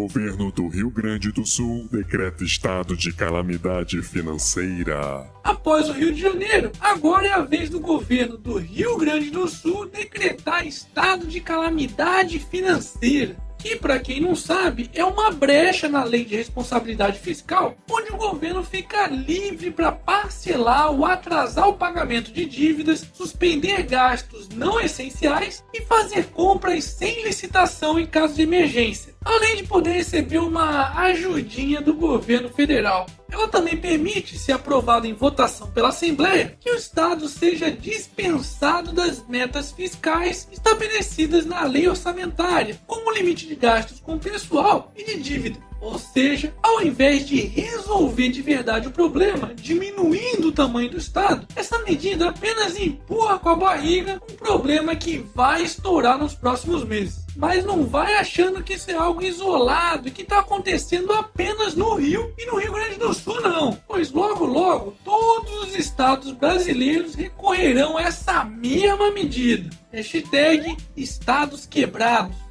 Governo do Rio Grande do Sul decreta estado de calamidade financeira. Após o Rio de Janeiro, agora é a vez do governo do Rio Grande do Sul decretar estado de calamidade financeira que, para quem não sabe, é uma brecha na lei de responsabilidade fiscal, onde o governo fica livre para parcelar ou atrasar o pagamento de dívidas, suspender gastos não essenciais e fazer compras sem licitação em caso de emergência, além de poder receber uma ajudinha do governo federal. Ela também permite, se aprovada em votação pela Assembleia, que o Estado seja dispensado das metas fiscais estabelecidas na lei orçamentária, como limite de gastos com pessoal e de dívida. Ou seja, ao invés de resolver de verdade o problema, diminuindo o tamanho do Estado, essa medida apenas empurra com a barriga um problema que vai estourar nos próximos meses. Mas não vai achando que isso é algo isolado e que está acontecendo apenas no Rio e no Rio Grande do Sul, não. Pois logo, logo, todos os estados brasileiros recorrerão a essa mesma medida. Hashtag Estados Quebrados.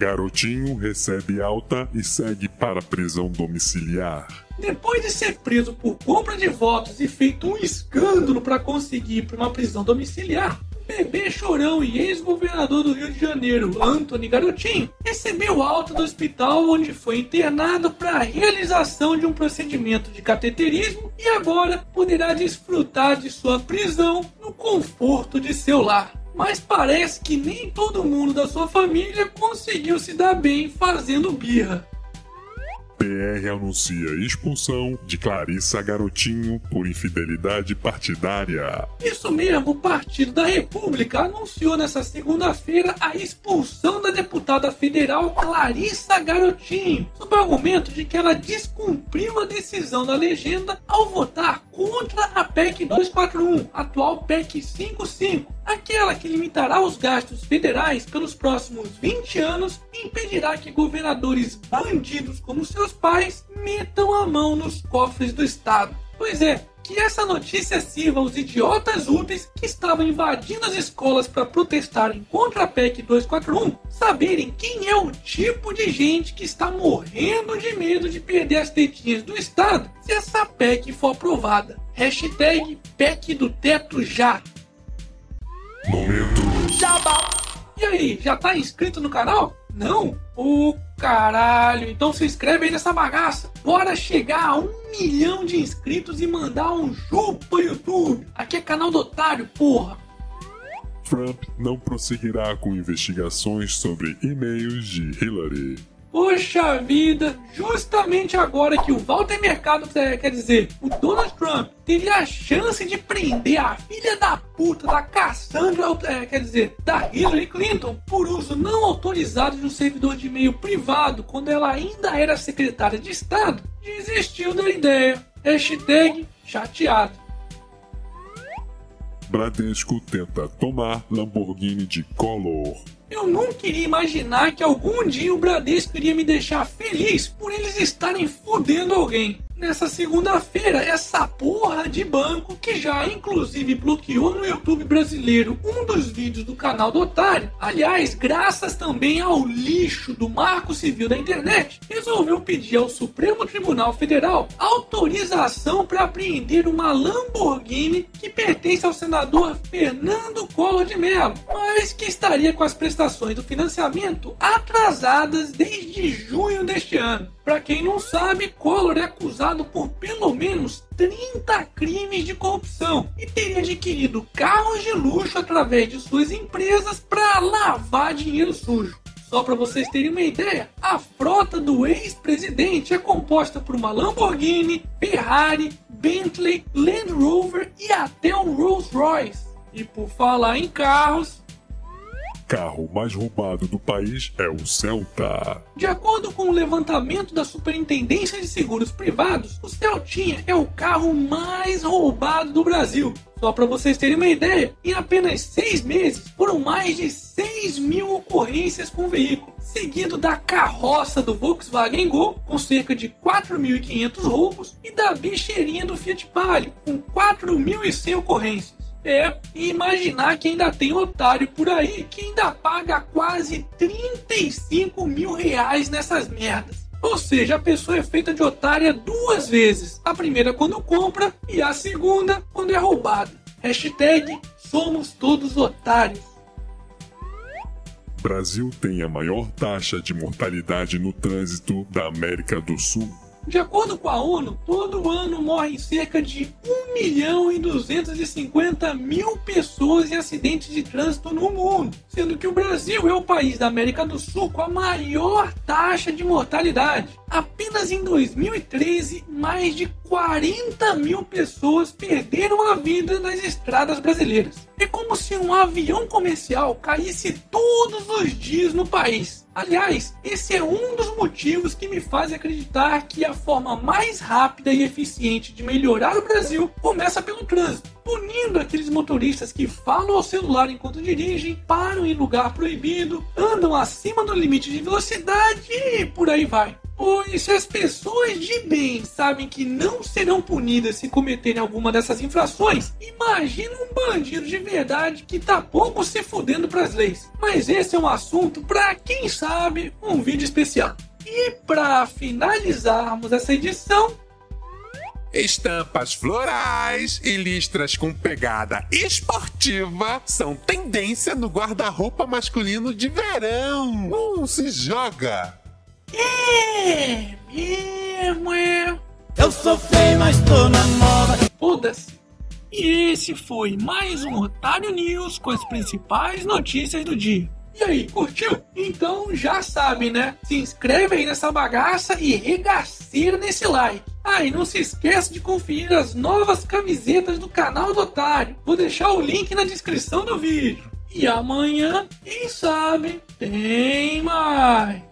Garotinho recebe alta e segue para prisão domiciliar. Depois de ser preso por compra de votos e feito um escândalo para conseguir uma prisão domiciliar, bebê chorão e ex-governador do Rio de Janeiro, Anthony Garotinho, recebeu alta do hospital onde foi internado para a realização de um procedimento de cateterismo e agora poderá desfrutar de sua prisão no conforto de seu lar mas parece que nem todo mundo da sua família conseguiu se dar bem fazendo birra. PR anuncia expulsão de Clarissa Garotinho por infidelidade partidária. Isso mesmo, o Partido da República anunciou nesta segunda-feira a expulsão da deputada federal Clarissa Garotinho, sob o argumento de que ela descumpriu a decisão da legenda ao votar contra a PEC 241, atual PEC 55, aquela que limitará os gastos federais pelos próximos 20 anos e impedirá que governadores bandidos como seus pais metam a mão nos cofres do Estado. Pois é, que essa notícia sirva aos idiotas úteis que estavam invadindo as escolas para protestarem contra a PEC 241 saberem quem é o tipo de gente que está morrendo de medo de perder as tetinhas do Estado se essa PEC for aprovada. Hashtag PEC do teto já. Momento. E aí, já tá inscrito no canal? Não? Ô oh, caralho, então se inscreve aí nessa bagaça. Bora chegar a um milhão de inscritos e mandar um chupa YouTube. Aqui é canal do otário, porra. Trump não prosseguirá com investigações sobre e-mails de Hillary. Poxa vida, justamente agora que o Walter Mercado, quer dizer, o Donald Trump, teve a chance de prender a filha da puta da Cassandra, é, quer dizer, da Hillary Clinton, por uso não autorizado de um servidor de e-mail privado quando ela ainda era secretária de Estado, desistiu da ideia. Hashtag chateado. Bradesco tenta tomar Lamborghini de Collor. Eu não queria imaginar que algum dia o Bradesco iria me deixar feliz por eles estarem fudendo alguém nessa segunda-feira essa porra de banco que já inclusive bloqueou no YouTube brasileiro um dos vídeos do canal do Otário. Aliás, graças também ao lixo do Marco Civil da internet, resolveu pedir ao Supremo Tribunal Federal autorização para apreender uma Lamborghini que pertence ao senador Fernando Collor de Mello, mas que estaria com as prestações do financiamento atrasadas desde junho deste ano. Para quem não sabe, Collor é acusado por pelo menos 30 crimes de corrupção e teria adquirido carros de luxo através de suas empresas para lavar dinheiro sujo. Só para vocês terem uma ideia, a frota do ex-presidente é composta por uma Lamborghini, Ferrari, Bentley, Land Rover e até um Rolls Royce. E por falar em carros, carro mais roubado do país é o Celta. De acordo com o levantamento da Superintendência de Seguros Privados, o Celtinha é o carro mais roubado do Brasil. Só para vocês terem uma ideia, em apenas seis meses foram mais de 6 mil ocorrências com o veículo, seguido da carroça do Volkswagen Gol, com cerca de 4.500 roubos, e da bicheirinha do Fiat Palio, com 4.100 ocorrências. É, imaginar que ainda tem otário por aí que ainda paga quase 35 mil reais nessas merdas. Ou seja, a pessoa é feita de otária duas vezes. A primeira quando compra e a segunda quando é roubada. Hashtag somos todos otários. Brasil tem a maior taxa de mortalidade no trânsito da América do Sul. De acordo com a ONU, todo ano morrem cerca de 1 milhão e 250 mil pessoas em acidentes de trânsito no mundo, sendo que o Brasil é o país da América do Sul com a maior taxa de mortalidade. Apenas em 2013, mais de 40 mil pessoas perderam a vida nas estradas brasileiras. É como se um avião comercial caísse todos os dias no país. Aliás, esse é um dos motivos que me faz acreditar que a forma mais rápida e eficiente de melhorar o Brasil começa pelo trânsito, punindo aqueles motoristas que falam ao celular enquanto dirigem, param em lugar proibido, andam acima do limite de velocidade e por aí vai. Pois se as pessoas de bem sabem que não serão punidas se cometerem alguma dessas infrações, imagina um bandido de verdade que tá pouco se fudendo pras leis. Mas esse é um assunto para quem sabe um vídeo especial. E para finalizarmos essa edição, Estampas florais e listras com pegada esportiva são tendência no guarda-roupa masculino de verão. Uh, se joga! É mesmo, é. Eu sou feio, mas tô na moda. Foda-se. E esse foi mais um Otário News com as principais notícias do dia. E aí, curtiu? Então já sabe, né? Se inscreve aí nessa bagaça e regaceira nesse like. Ah, e não se esqueça de conferir as novas camisetas do canal do Otário. Vou deixar o link na descrição do vídeo. E amanhã, quem sabe, tem mais.